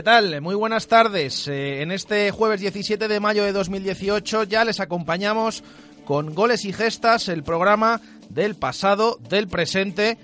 ¿Qué tal? Muy buenas tardes. Eh, en este jueves 17 de mayo de 2018 ya les acompañamos con goles y gestas el programa del pasado, del presente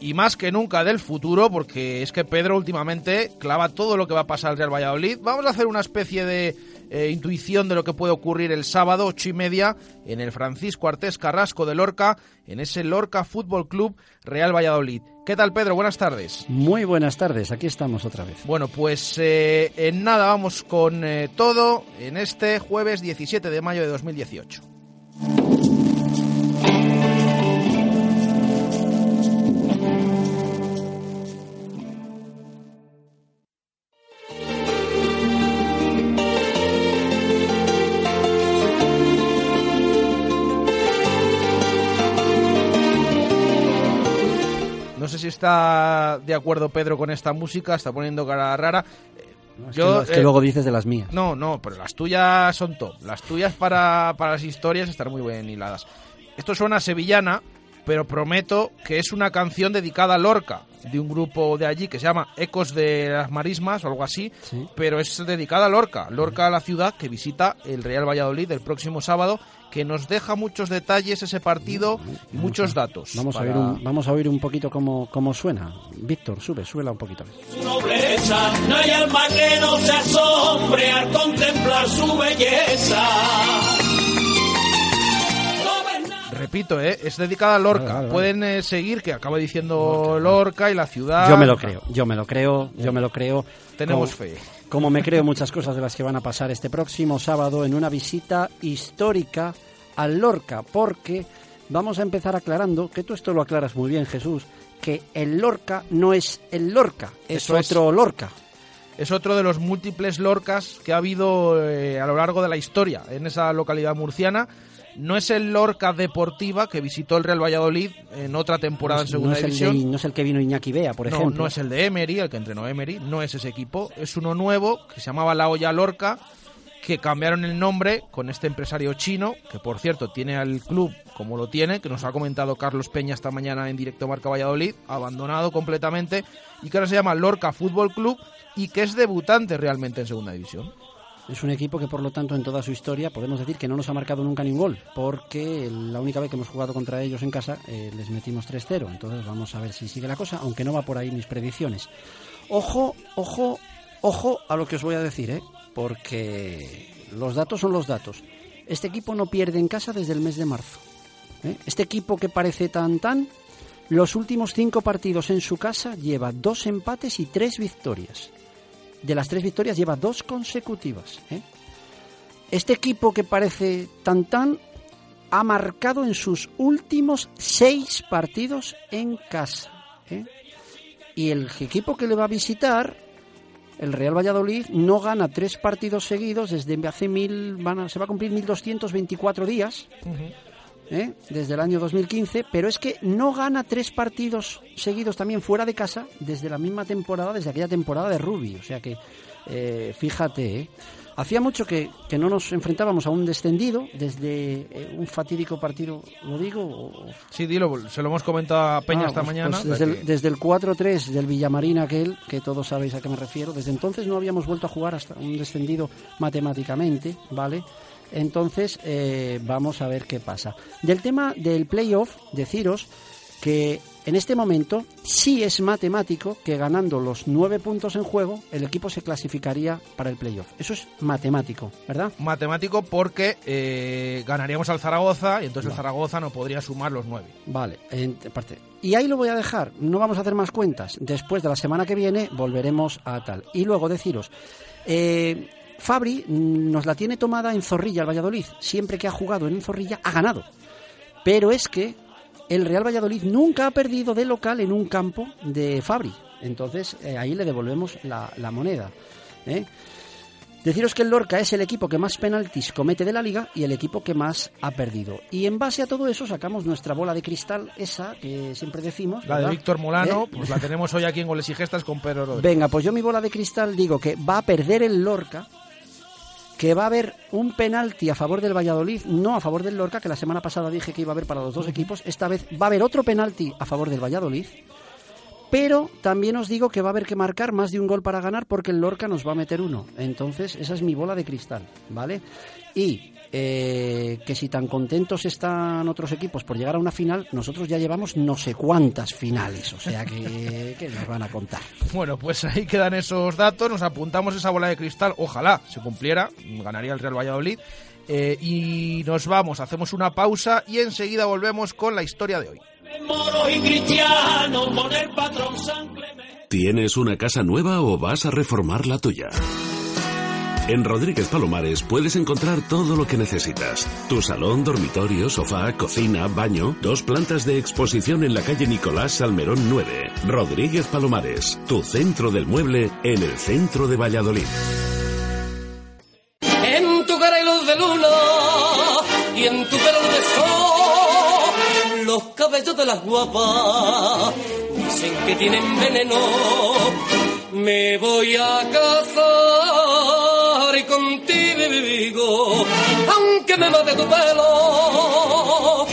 y más que nunca del futuro, porque es que Pedro últimamente clava todo lo que va a pasar al Real Valladolid. Vamos a hacer una especie de eh, intuición de lo que puede ocurrir el sábado, ocho y media, en el Francisco Artés Carrasco de Lorca, en ese Lorca Fútbol Club Real Valladolid. ¿Qué tal, Pedro? Buenas tardes. Muy buenas tardes, aquí estamos otra vez. Bueno, pues eh, en nada vamos con eh, todo en este jueves 17 de mayo de 2018. Está de acuerdo Pedro con esta música, está poniendo cara rara. No, es que, es que eh, luego dices de las mías. No, no, pero las tuyas son top. Las tuyas para, para las historias están muy bien hiladas. Esto suena a sevillana, pero prometo que es una canción dedicada a Lorca, de un grupo de allí que se llama Ecos de las Marismas o algo así, Sí. pero es dedicada a Lorca. Lorca, la ciudad que visita el Real Valladolid el próximo sábado, que nos deja muchos detalles ese partido y muchos datos. Vamos, para- a, oír un, vamos a oír un poquito cómo, cómo suena. Víctor, sube, súbela un poquito. su nobleza, no hay alma que no se asombre al contemplar su belleza. Repito, ¿eh? es dedicada a Lorca. Vale, vale, vale. Pueden eh, seguir, que acaba diciendo Lorca y la ciudad. Yo me lo creo, yo me lo creo, yo me lo creo. Tenemos fe. Como me creo muchas cosas de las que van a pasar este próximo sábado en una visita histórica a Lorca, porque vamos a empezar aclarando, que tú esto lo aclaras muy bien, Jesús, que el Lorca no es el Lorca, es Eso es. otro Lorca. Es otro de los múltiples Lorcas que ha habido eh, a lo largo de la historia en esa localidad murciana. No es el Lorca Deportiva que visitó el Real Valladolid en otra temporada No en segunda no es el división. de- no es el que vino Iñaki Bea, por no, ejemplo. no es el de Emery, el que entrenó Emery, no es ese equipo. Es uno nuevo que se llamaba La Olla Lorca, que cambiaron el nombre con este empresario chino, que por cierto tiene al club como lo tiene, que nos ha comentado Carlos Peña esta mañana en directo Marca Valladolid, abandonado completamente, y que ahora se llama Lorca Fútbol Club y que es debutante realmente en segunda división. Es un equipo que, por lo tanto, en toda su historia podemos decir que no nos ha marcado nunca ni un gol, porque la única vez que hemos jugado contra ellos en casa eh, les metimos 3-0. Entonces vamos a ver si sigue la cosa, aunque no va por ahí mis predicciones. Ojo, ojo, ojo a lo que os voy a decir, ¿eh? porque los datos son los datos. Este equipo no pierde en casa desde el mes de marzo. ¿eh? Este equipo que parece tan tan, los últimos cinco partidos en su casa lleva dos empates y tres victorias de las tres victorias lleva dos consecutivas. ¿eh? Este equipo que parece tan tan ha marcado en sus últimos seis partidos en casa. ¿eh? Y el equipo que le va a visitar, el Real Valladolid, no gana tres partidos seguidos desde hace mil, van a- se va a cumplir 1224 días. ¿Eh? desde el año 2015, pero es que no gana tres partidos seguidos también fuera de casa desde la misma temporada, desde aquella temporada de Rubi. O sea que, eh, fíjate, ¿eh? hacía mucho que, que, no nos enfrentábamos a un descendido desde eh, un fatídico partido, ¿lo digo? O... Sí, dilo, se lo hemos comentado a Peña Ah, esta pues- mañana. pues desde, el, desde el 4-3 del Villamarín aquel, que todos sabéis a qué me refiero, desde entonces no habíamos vuelto a jugar hasta un descendido matemáticamente, ¿vale? Entonces, eh, vamos a ver qué pasa. Del tema del playoff, deciros que en este momento sí es matemático que ganando los nueve puntos en juego, el equipo se clasificaría para el playoff. Eso es matemático, ¿verdad? Matemático porque eh, ganaríamos al Zaragoza y entonces el Zaragoza no podría sumar los nueve. Vale, en parte. Y ahí lo voy a dejar, no vamos a hacer más cuentas. Después de la semana que viene volveremos a tal. Y luego deciros, eh, Fabri nos la tiene tomada en Zorrilla, el Valladolid. Siempre que ha jugado en Zorrilla ha ganado. Pero es que el Real Valladolid nunca ha perdido de local en un campo de Fabri. Entonces eh, ahí le devolvemos la, la moneda. ¿eh? Deciros que el Lorca es el equipo que más penaltis comete de la liga y el equipo que más ha perdido. Y en base a todo eso sacamos nuestra bola de cristal, esa que siempre decimos. La de. Víctor Molano, ¿Eh? pues la tenemos hoy aquí en Goles y Gestas con Pedro Rodríguez. Venga, pues yo mi bola de cristal digo que va a perder el Lorca, que va a haber un penalti a favor del Valladolid, no a favor del Lorca, que la semana pasada dije que iba a haber para los dos equipos, esta vez va a haber otro penalti a favor del Valladolid, pero también os digo que va a haber que marcar más de un gol para ganar porque el Lorca nos va a meter uno. Entonces, esa es mi bola de cristal, ¿vale? Y eh, que si tan contentos están otros equipos por llegar a una final, nosotros ya llevamos no sé cuántas finales, o sea que, que nos van a contar. Bueno, pues ahí quedan esos datos, nos apuntamos esa bola de cristal, ojalá se cumpliera, ganaría el Real Valladolid. Eh, y nos vamos, hacemos una pausa y enseguida volvemos con la historia de hoy. ¿Tienes una casa nueva o vas a reformar la tuya? En Rodríguez Palomares puedes encontrar todo lo que necesitas. Tu salón, dormitorio, sofá, cocina, baño, dos plantas de exposición en la calle Nicolás Salmerón 9. Rodríguez Palomares, tu centro del mueble en el centro de Valladolid. En tu cara hay luz de luna y en tu pelo de sol. Los cabellos de las guapas dicen que tienen veneno. Me voy a casar aunque me mate tu pelo.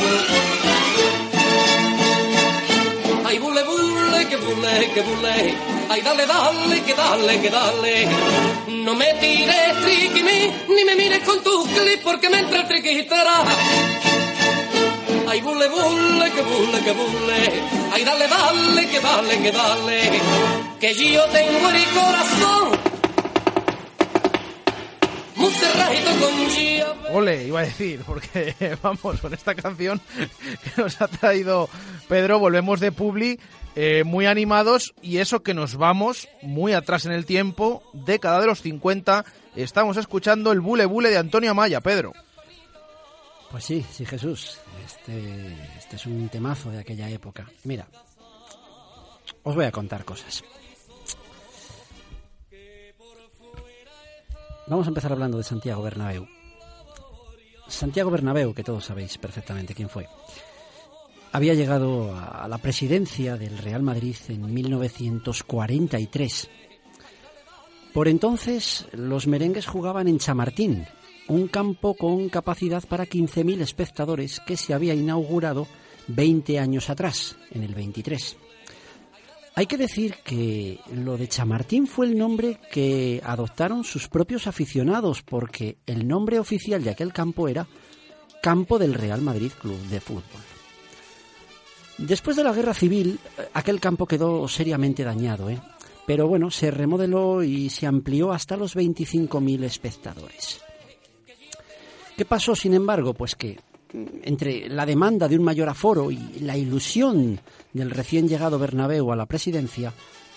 Ay, bule, bule, que bule, que bule. Ay, dale, dale, que dale, que dale. No me tires triquini, ni me mires con tus clips porque me entra el triquitera. Ay, bule, bule, que bule, que bule. Ay, dale, dale, que dale, que dale. Que yo tengo el corazón. Ole, iba a decir, porque vamos, con esta canción que nos ha traído Pedro, volvemos de Publi eh, muy animados y eso que nos vamos muy atrás en el tiempo, década de los 50, estamos escuchando el Bule Bule de Antonio Amaya, Pedro. Pues sí, sí, Jesús. Este, este es un temazo de aquella época. Mira, os voy a contar cosas. Vamos a empezar hablando de Santiago Bernabéu. Santiago Bernabéu, que todos sabéis perfectamente quién fue, había llegado a la presidencia del Real Madrid en 1943. Por entonces, los merengues jugaban en Chamartín, un campo con capacidad para 15.000 espectadores que se había inaugurado 20 años atrás, en el 23. Hay que decir que lo de Chamartín fue el nombre que adoptaron sus propios aficionados, porque el nombre oficial de aquel campo era Campo del Real Madrid Club de Fútbol. Después de la guerra civil, eh, aquel campo quedó seriamente dañado, ¿eh? pero bueno, se remodeló y se amplió hasta los 25.000 espectadores. ¿Qué pasó, sin embargo? Pues que entre la demanda de un mayor aforo y la ilusión del recién llegado Bernabéu a la presidencia,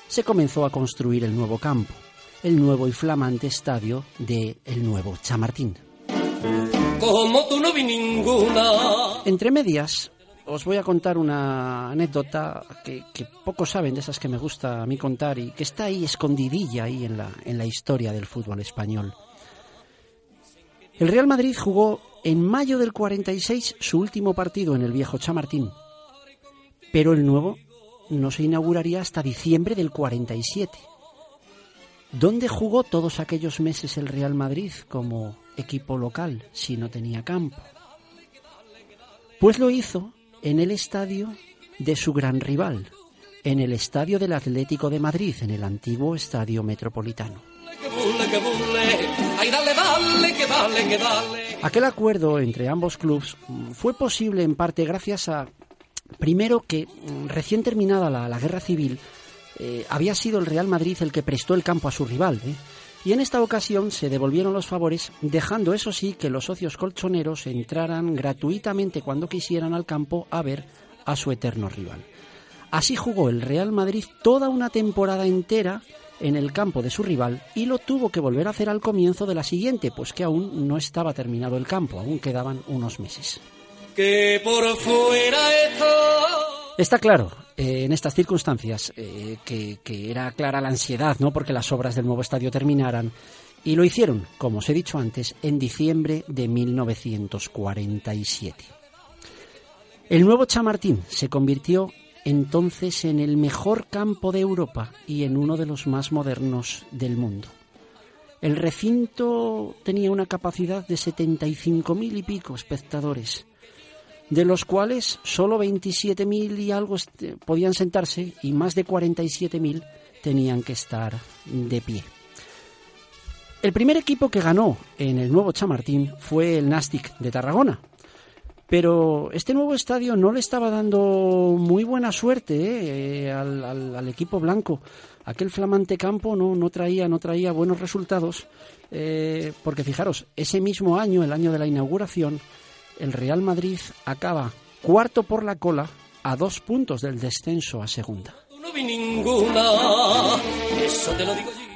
se comenzó a construir el nuevo campo, el nuevo y flamante estadio de el nuevo Chamartín. Como tú no vi ninguna. Entre medias, os voy a contar una anécdota que, que pocos saben, de esas que me gusta a mí contar y que está ahí escondidilla ahí en la, en la historia del fútbol español. El Real Madrid jugó en mayo del 46 su último partido en el viejo Chamartín, pero el nuevo no se inauguraría hasta diciembre del 47. ¿Dónde jugó todos aquellos meses el Real Madrid como equipo local si no tenía campo? Pues lo hizo en el estadio de su gran rival, en el estadio del Atlético de Madrid, en el antiguo estadio metropolitano. Aquel acuerdo entre ambos clubes fue posible en parte gracias a, primero, que recién terminada la, guerra civil, eh, había sido el Real Madrid el que prestó el campo a su rival. ¿eh? Y en esta ocasión se devolvieron los favores, dejando eso sí que los socios colchoneros entraran gratuitamente cuando quisieran al campo a ver a su eterno rival. Así jugó el Real Madrid toda una temporada entera en el campo de su rival y lo tuvo que volver a hacer al comienzo de la siguiente, pues que aún no estaba terminado el campo, aún quedaban unos meses. Que por fuera Está claro, eh, en estas circunstancias, eh, que, que, era clara la ansiedad, ¿no? Porque las obras del nuevo estadio terminaran. Y lo hicieron, como os he dicho antes, en diciembre de 1947. El nuevo Chamartín se convirtió entonces en el mejor campo de Europa y en uno de los más modernos del mundo. El recinto tenía una capacidad de 75.000 y pico espectadores, de los cuales solo 27.000 y algo podían sentarse y más de 47.000 tenían que estar de pie. El primer equipo que ganó en el nuevo Chamartín fue el Nastic de Tarragona, pero este nuevo estadio no le estaba dando muy buena suerte eh, al, equipo blanco. Aquel flamante campo no, no, traía, no traía buenos resultados, eh, porque fijaros, ese mismo año, el año de la inauguración, el Real Madrid acaba cuarto por la cola a dos puntos del descenso a segunda.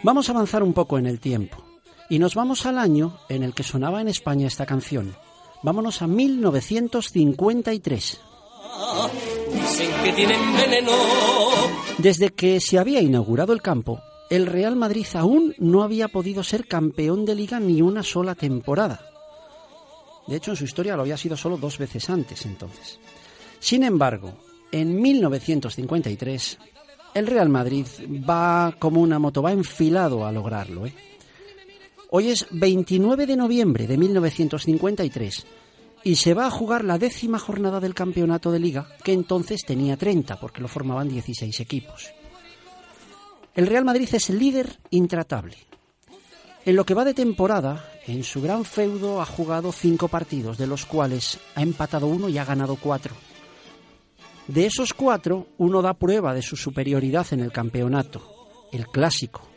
Vamos a avanzar un poco en el tiempo y nos vamos al año en el que sonaba en España esta canción. Vámonos a 1953. Desde que se había inaugurado el campo, el Real Madrid aún no había podido ser campeón de liga ni una sola temporada. De hecho, en su historia lo había sido solo dos veces antes entonces. Sin embargo, en 1953, el Real Madrid va como una moto, va enfilado a lograrlo. ¿eh? Hoy es 29 de noviembre de 1953 y se va a jugar la décima jornada del campeonato de liga, que entonces tenía 30, porque lo formaban 16 equipos. El Real Madrid es líder intratable. En lo que va de temporada, en su gran feudo ha jugado cinco partidos, de los cuales ha empatado uno y ha ganado cuatro. De esos cuatro, uno da prueba de su superioridad en el campeonato, el clásico,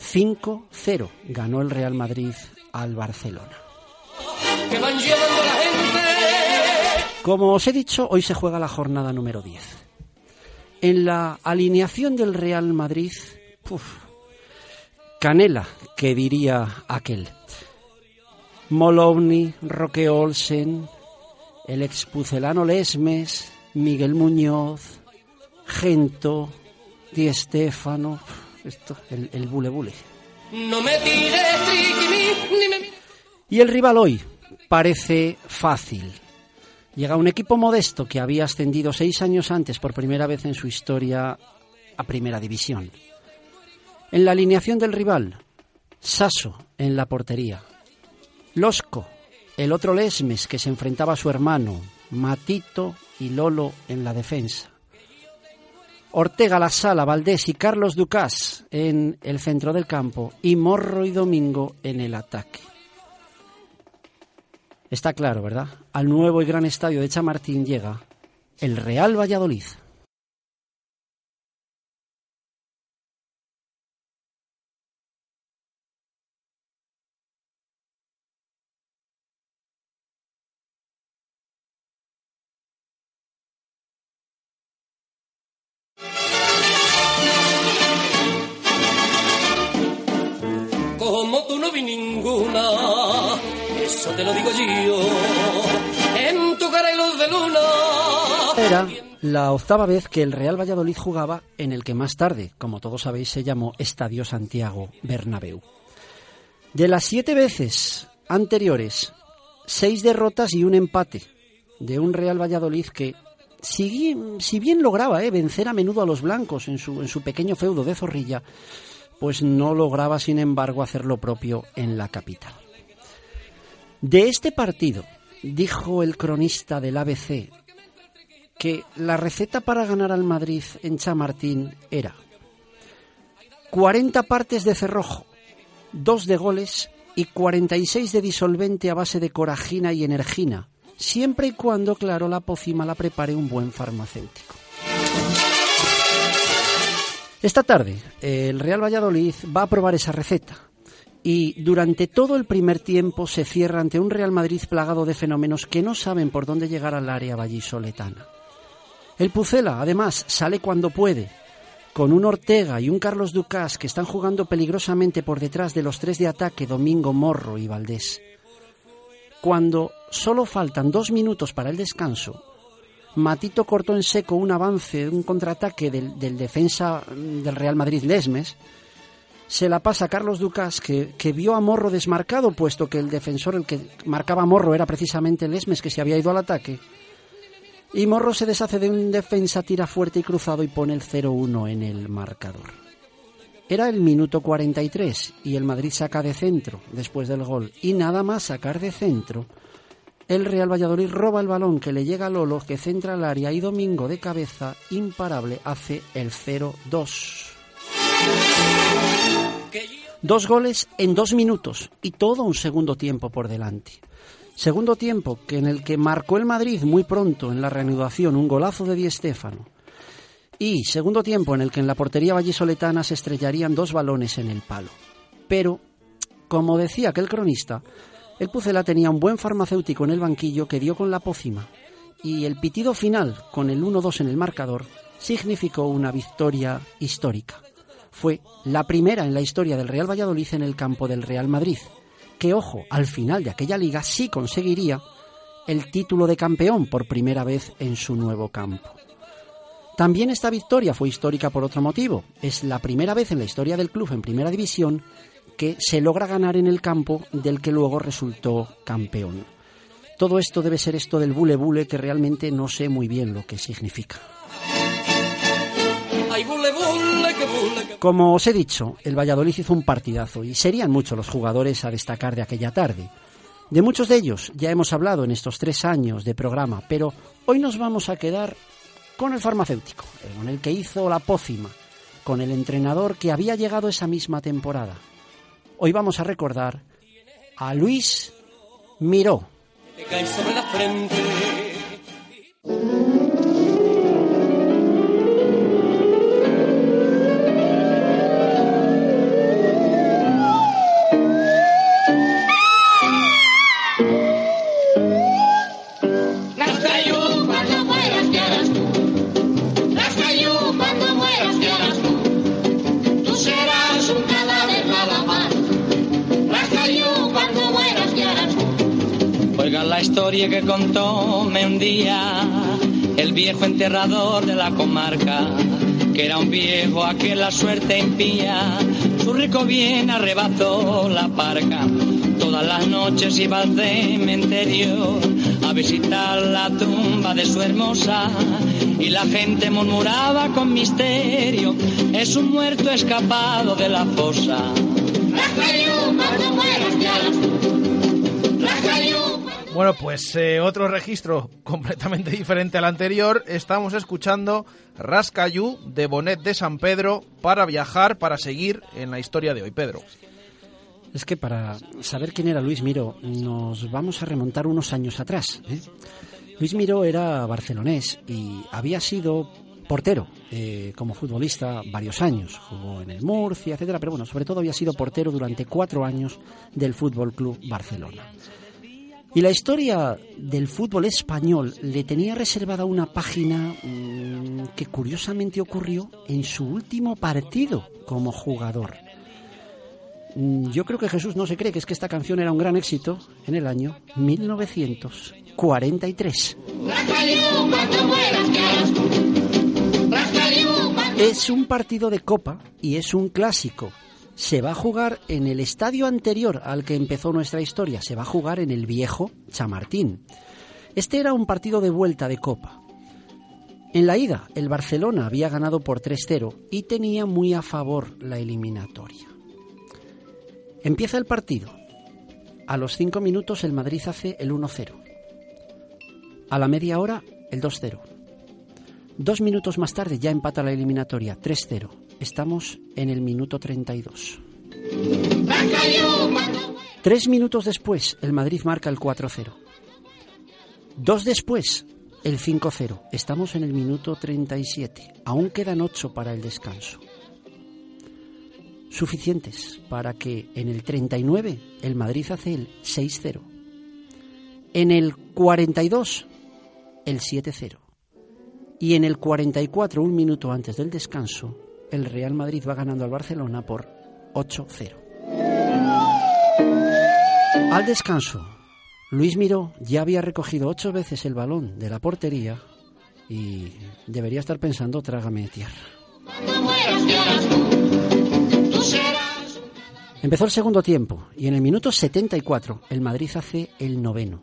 5-0 ganó el Real Madrid al Barcelona. Como os he dicho, hoy se juega la jornada número 10. En la alineación del Real Madrid, Canela, que diría aquel. Molowny, Roque Olsen, el expucelano Lesmes, Miguel Muñoz, Gento, Di Stéfano esto, el, el bule bule. No me Y el rival hoy parece fácil. Llega un equipo modesto que había ascendido seis años antes por primera vez en su historia a Primera División. En la alineación del rival, Sasso en la portería. Losco, el otro Lesmes que se enfrentaba a su hermano, Matito y Lolo en la defensa. Ortega La Sala, Valdés y Carlos Ducás en el centro del campo y Morro y Domingo en el ataque. Está claro, ¿verdad? Al nuevo y gran estadio de Chamartín llega el Real Valladolid. La octava vez que el Real Valladolid jugaba en el que más tarde, como todos sabéis, se llamó Estadio Santiago Bernabéu. De las siete veces anteriores, seis derrotas y un empate de un Real Valladolid que, si, bien lograba eh, vencer a menudo a los blancos en su, en su pequeño feudo de Zorrilla, pues no lograba, sin embargo, hacer lo propio en la capital. De este partido, dijo el cronista del ABC, que la receta para ganar al Madrid en Chamartín era 40 partes de cerrojo, 2 de goles y 46 de disolvente a base de coragina y energina, siempre y cuando, claro, la pócima la prepare un buen farmacéutico. Esta tarde, el Real Valladolid va a probar esa receta y durante todo el primer tiempo se cierra ante un Real Madrid plagado de fenómenos que no saben por dónde llegar al área vallisoletana. El Pucela, además, sale cuando puede, con un Ortega y un Carlos Ducas que están jugando peligrosamente por detrás de los tres de ataque Domingo, Morro y Valdés. Cuando solo faltan dos minutos para el descanso, Matito cortó en seco un avance, un contraataque del, defensa del Real Madrid Lesmes, se la pasa a Carlos Ducas, que, que, vio a Morro desmarcado, puesto que el defensor, el que marcaba Morro, era precisamente Lesmes, que se había ido al ataque. Y Morro se deshace de un defensa, tira fuerte y cruzado y pone el 0-1 en el marcador. Era el minuto 43 y el Madrid saca de centro después del gol. Y nada más sacar de centro, el Real Valladolid roba el balón que le llega a Lolo, que centra el área y Domingo de cabeza, imparable, hace el 0-2. Dos goles en dos minutos y todo un segundo tiempo por delante. Segundo tiempo que en el que marcó el Madrid muy pronto en la reanudación un golazo de Di Stéfano. Y segundo tiempo en el que en la portería vallisoletana se estrellarían dos balones en el palo. Pero, como decía aquel cronista, el Pucela tenía un buen farmacéutico en el banquillo que dio con la pócima. Y el pitido final, con el 1-2 en el marcador, significó una victoria histórica. Fue la primera en la historia del Real Valladolid en el campo del Real Madrid que, ojo, al final de aquella liga sí conseguiría el título de campeón por primera vez en su nuevo campo. También esta victoria fue histórica por otro motivo. Es la primera vez en la historia del club en primera división que se logra ganar en el campo del que luego resultó campeón. Todo esto debe ser esto del bule bule que realmente no sé muy bien lo que significa. Como os he dicho, el Valladolid hizo un partidazo y serían muchos los jugadores a destacar de aquella tarde. De muchos de ellos ya hemos hablado en estos tres años de programa, pero hoy nos vamos a quedar con el farmacéutico, con el que hizo la pócima, con el entrenador que había llegado esa misma temporada. Hoy vamos a recordar a Luis Miró. Viejo enterrador de la comarca, que era un viejo a que la suerte impía, su rico bien arrebató la parca. Todas las noches iba al cementerio a visitar la tumba de su hermosa y la gente murmuraba con misterio, es un muerto escapado de la fosa. Bueno, pues eh, otro registro completamente diferente al anterior. Estamos escuchando Rascayú de Bonet de San Pedro para viajar, para seguir en la historia de hoy. Pedro. Es que para saber quién era Luis Miró, nos vamos a remontar unos años atrás. ¿eh? Luis Miró era barcelonés y había sido portero eh, como futbolista varios años. Jugó en el Murcia, etcétera, pero bueno, sobre todo había sido portero durante cuatro años del Fútbol Club Barcelona. Y la historia del fútbol español le tenía reservada una página mmm, que curiosamente ocurrió en su último partido como jugador. Mm, yo creo que Jesús no se cree que es que esta canción era un gran éxito en el año 1943. Es un partido de copa y es un clásico se va a jugar en el estadio anterior al que empezó nuestra historia, se va a jugar en el viejo Chamartín. Este era un partido de vuelta de Copa. En la ida, el Barcelona había ganado por 3-0 y tenía muy a favor la eliminatoria. Empieza el partido. A los 5 minutos el Madrid hace el 1-0. A la media hora el 2-0. Dos minutos más tarde ya empata la eliminatoria 3-0. Estamos en el minuto 32. Tres minutos después el Madrid marca el 4-0. Dos después el 5-0. Estamos en el minuto 37. Aún quedan 8 para el descanso. Suficientes para que en el 39 el Madrid hace el 6-0. En el 42 el 7-0. Y en el 44, un minuto antes del descanso, el Real Madrid va ganando al Barcelona por 8-0. Al descanso, Luis Miró ya había recogido ocho veces el balón de la portería y debería estar pensando trágame tierra. Empezó el segundo tiempo y en el minuto 74 el Madrid hace el noveno.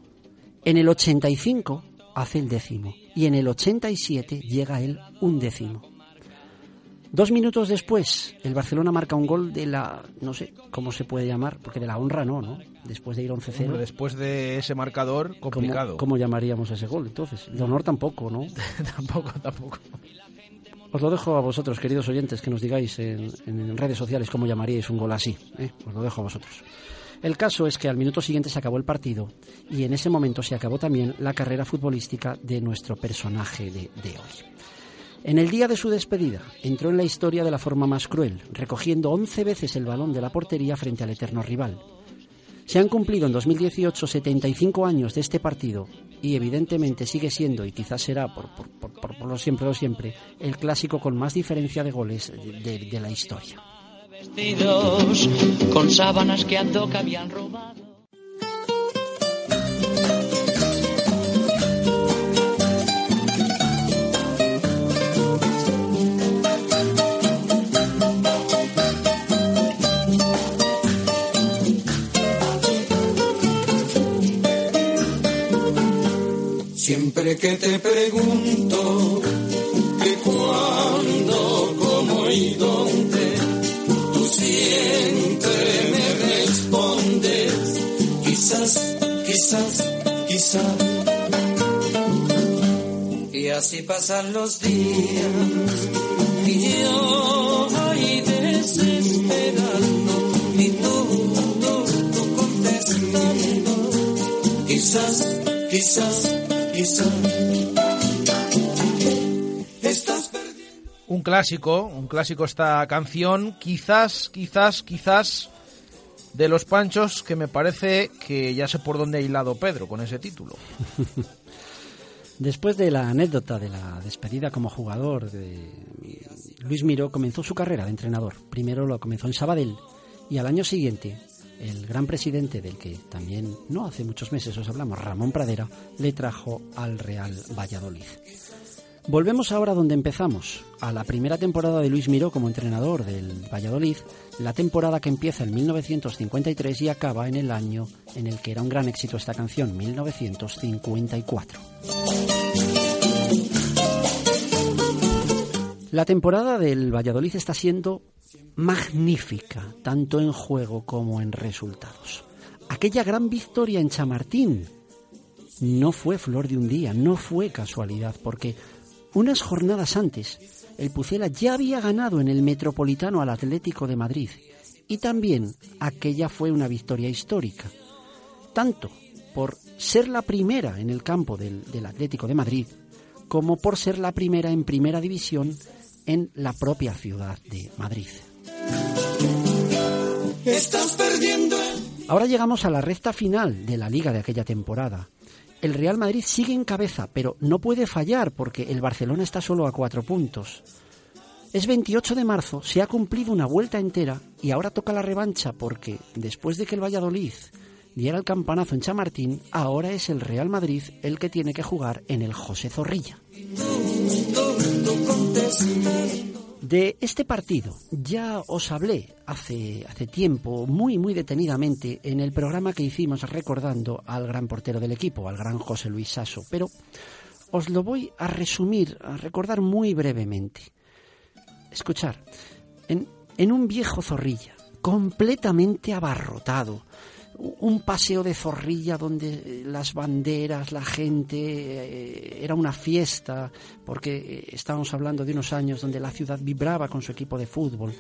En el 85 hace el décimo y en el 87 llega el undécimo. Dos minutos después, el Barcelona marca un gol de la, no sé cómo se puede llamar, porque de la honra no, ¿no? Después de ir 11-0. Después de ese marcador, complicado. ¿Cómo, ¿Cómo, llamaríamos ese gol entonces? De honor tampoco, ¿no? tampoco, tampoco. Os lo dejo a vosotros, queridos oyentes, que nos digáis en, en redes sociales cómo llamaríais un gol así. ¿eh? Os lo dejo a vosotros. El caso es que al minuto siguiente se acabó el partido y en ese momento se acabó también la carrera futbolística de nuestro personaje de, de hoy. En el día de su despedida, entró en la historia de la forma más cruel, recogiendo 11 veces el balón de la portería frente al eterno rival. Se han cumplido en 2018 75 años de este partido y evidentemente sigue siendo, y quizás será por, por, por, por lo siempre lo siempre, el clásico con más diferencia de goles de, de la historia. Vestidos con sábanas que habían robado. Siempre que te pregunto que cuándo, cómo y dónde, tú siempre me respondes, quizás, quizás, quizás. Y así pasan los días y yo voy desesperando y tú, tú, tú contestando, quizás, quizás. Un clásico, un clásico esta canción, quizás, quizás, quizás de los Panchos que me parece que ya sé por dónde ha hilado Pedro con ese título. Después de la anécdota de la despedida como jugador de Luis Miro comenzó su carrera de entrenador. Primero lo comenzó en Sabadell y al año siguiente el gran presidente del que también no hace muchos meses os hablamos, Ramón Pradera, le trajo al Real Valladolid. Volvemos ahora donde empezamos, a la primera temporada de Luis Miró como entrenador del Valladolid, la temporada que empieza en 1953 y acaba en el año en el que era un gran éxito esta canción, 1954. La temporada del Valladolid está siendo magnífica, tanto en juego como en resultados. Aquella gran victoria en Chamartín no fue flor de un día, no fue casualidad, porque unas jornadas antes el Pucela ya había ganado en el Metropolitano al Atlético de Madrid y también aquella fue una victoria histórica, tanto por ser la primera en el campo del, del Atlético de Madrid como por ser la primera en primera división en la propia ciudad de Madrid. Estás perdiendo. Ahora llegamos a la recta final de la liga de aquella temporada. El Real Madrid sigue en cabeza, pero no puede fallar porque el Barcelona está solo a cuatro puntos. Es 28 de marzo, se ha cumplido una vuelta entera y ahora toca la revancha porque después de que el Valladolid diera el campanazo en Chamartín, ahora es el Real Madrid el que tiene que jugar en el José Zorrilla. De este partido ya os hablé hace, hace tiempo, muy, muy detenidamente, en el programa que hicimos recordando al gran portero del equipo, al gran José Luis Sasso, pero os lo voy a resumir, a recordar muy brevemente. Escuchar, en, en un viejo zorrilla, completamente abarrotado, un paseo de zorrilla donde eh, las banderas, la gente, eh, era una fiesta, porque eh, estábamos hablando de unos años donde la ciudad vibraba con su equipo de fútbol.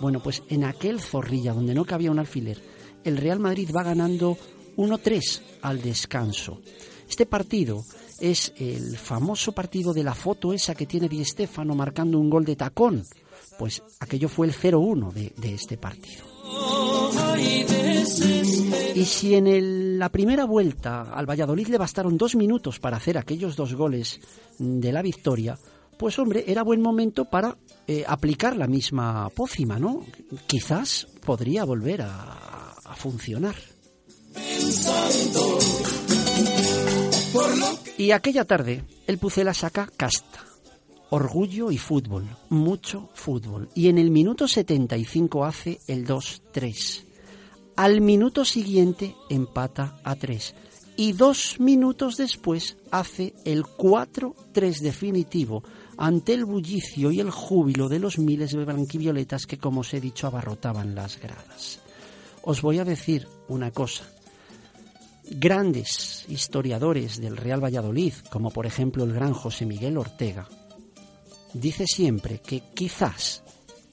Bueno, pues en aquel zorrilla donde no cabía un alfiler, el Real Madrid va ganando 1-3 al descanso. Este partido es el famoso partido de la foto esa que tiene Di Stefano marcando un gol de tacón. Pues aquello fue el 0-1 de, de este partido. Y si en la primera vuelta al Valladolid le bastaron dos minutos para hacer aquellos dos goles de la victoria, pues hombre, era buen momento para eh, aplicar la misma pócima, ¿no? Quizás podría volver a, a funcionar. Y aquella tarde, el Pucela saca casta, orgullo y fútbol, mucho fútbol. Y en el minuto 75 hace el 2-3. Al minuto siguiente empata a 3. Y dos minutos después hace el 4-3 definitivo ante el bullicio y el júbilo de los miles de blanquivioletas que, como os he dicho, abarrotaban las gradas. Os voy a decir una cosa. Grandes historiadores del Real Valladolid, como por ejemplo el gran José Miguel Ortega, dice siempre que quizás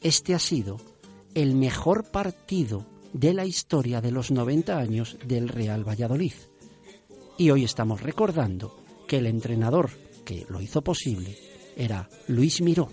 este ha sido el mejor partido de la historia de los 90 años del Real Valladolid. Y hoy estamos recordando que el entrenador que lo hizo posible era Luis Miró.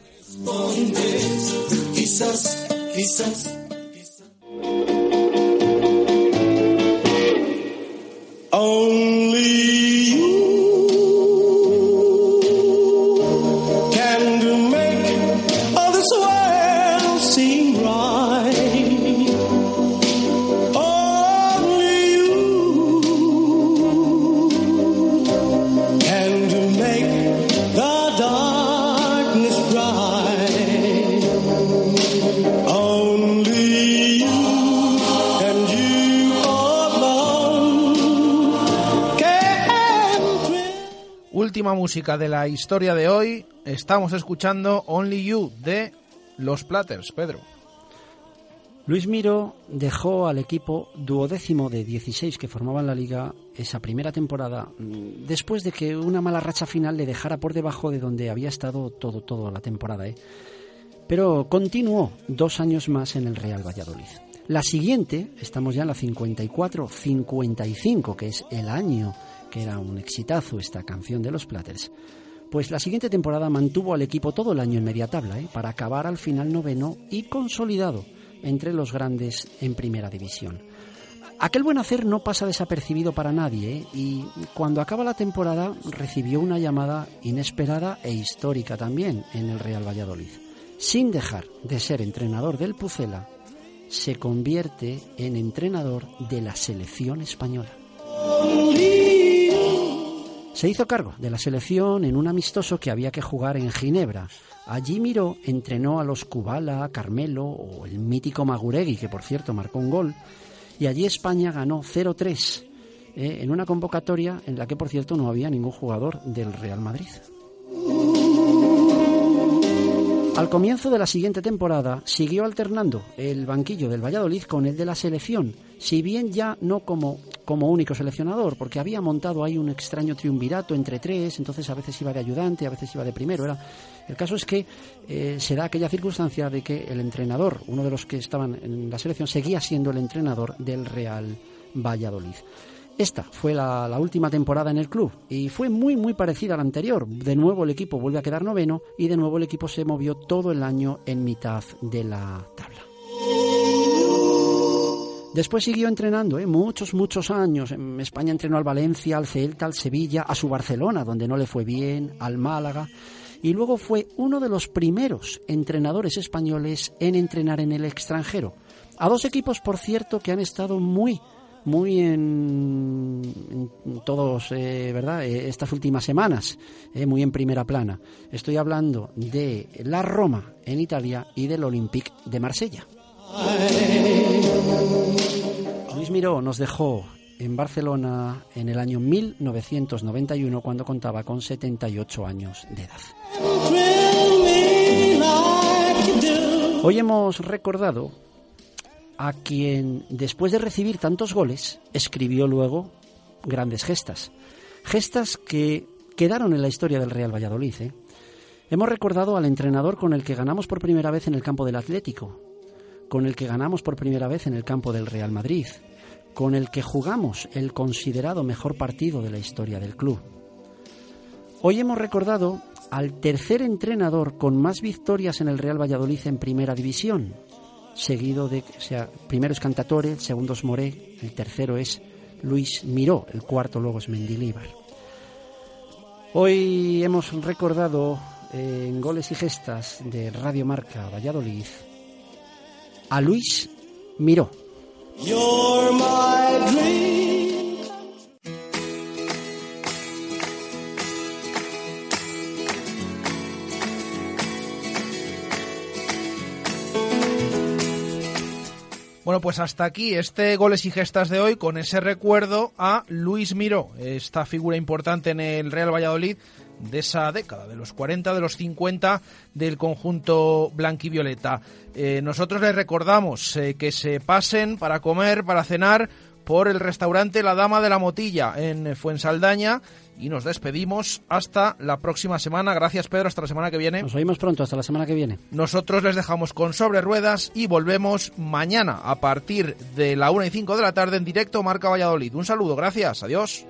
Música de la historia de hoy. Estamos escuchando Only You de Los Platters, Pedro. Luis Miro dejó al equipo duodécimo de 16 que formaban la liga esa primera temporada mm, después de que una mala racha final le dejara por debajo de donde había estado todo toda la temporada. ¿eh? Pero continuó dos años más en el Real Valladolid. La siguiente, estamos ya en la 54-55, que es el año que era un exitazo esta canción de los Platters. Pues la siguiente temporada mantuvo al equipo todo el año en media tabla, ¿eh? para acabar al final noveno y consolidado entre los grandes en primera división. Aquel buen hacer no pasa desapercibido para nadie ¿eh? y cuando acaba la temporada recibió una llamada inesperada e histórica también en el Real Valladolid. Sin dejar de ser entrenador del Pucela, se convierte en entrenador de la selección española. Se hizo cargo de la selección en un amistoso que había que jugar en Ginebra. Allí Miró entrenó a los Kubala, Carmelo o el mítico Maguregui, que por cierto marcó un gol. Y allí España ganó 0-3 eh, en una convocatoria en la que por cierto no había ningún jugador del Real Madrid. Al comienzo de la siguiente temporada siguió alternando el banquillo del Valladolid con el de la selección, si bien ya no como, como único seleccionador, porque había montado ahí un extraño triunvirato entre tres, entonces a veces iba de ayudante, a veces iba de primero. Era... El caso es que eh, se da aquella circunstancia de que el entrenador, uno de los que estaban en la selección, seguía siendo el entrenador del Real Valladolid. Esta fue la, la, última temporada en el club y fue muy muy parecida a la anterior. De nuevo el equipo vuelve a quedar noveno y de nuevo el equipo se movió todo el año en mitad de la tabla. Después siguió entrenando, ¿eh? muchos, muchos años. En España entrenó al Valencia, al Celta, al Sevilla, a su Barcelona, donde no le fue bien, al Málaga. Y luego fue uno de los primeros entrenadores españoles en entrenar en el extranjero. A dos equipos, por cierto, que han estado muy muy en, todos, eh, ¿verdad? Eh, estas últimas semanas, eh, muy en primera plana. Estoy hablando de la Roma en Italia y del Olympique de Marsella. Miró nos dejó en Barcelona en el año 1991 cuando contaba con 78 años de edad. Hoy hemos recordado a quien, después de recibir tantos goles, escribió luego grandes gestas. Gestas que quedaron en la historia del Real Valladolid. ¿eh? Hemos recordado al entrenador con el que ganamos por primera vez en el campo del Atlético, con el que ganamos por primera vez en el campo del Real Madrid, con el que jugamos el considerado mejor partido de la historia del club. Hoy hemos recordado al tercer entrenador con más victorias en el Real Valladolid en primera división, seguido de, o sea, primero es Cantatore, el segundo es Moré, el tercero es Luis Miró, el cuarto luego es Mendilíbar. Hoy hemos recordado eh, en goles y gestas de Radio Marca Valladolid a Luis Miró. You're my dream. Bueno, pues hasta aquí este goles y gestas de hoy con ese recuerdo a Luis Miró, esta figura importante en el Real Valladolid de esa década, de los 40, de los 50 del conjunto blanquivioleta. Eh, nosotros les recordamos eh, que se pasen para comer, para cenar por el restaurante La Dama de la Motilla en Fuensaldaña y nos despedimos hasta la próxima semana. Gracias Pedro, hasta la semana que viene. Nos oímos pronto, hasta la semana que viene. Nosotros les dejamos con sobre ruedas y volvemos mañana a partir de la 1 y 5 de la tarde en directo Marca Valladolid. Un saludo, gracias, adiós.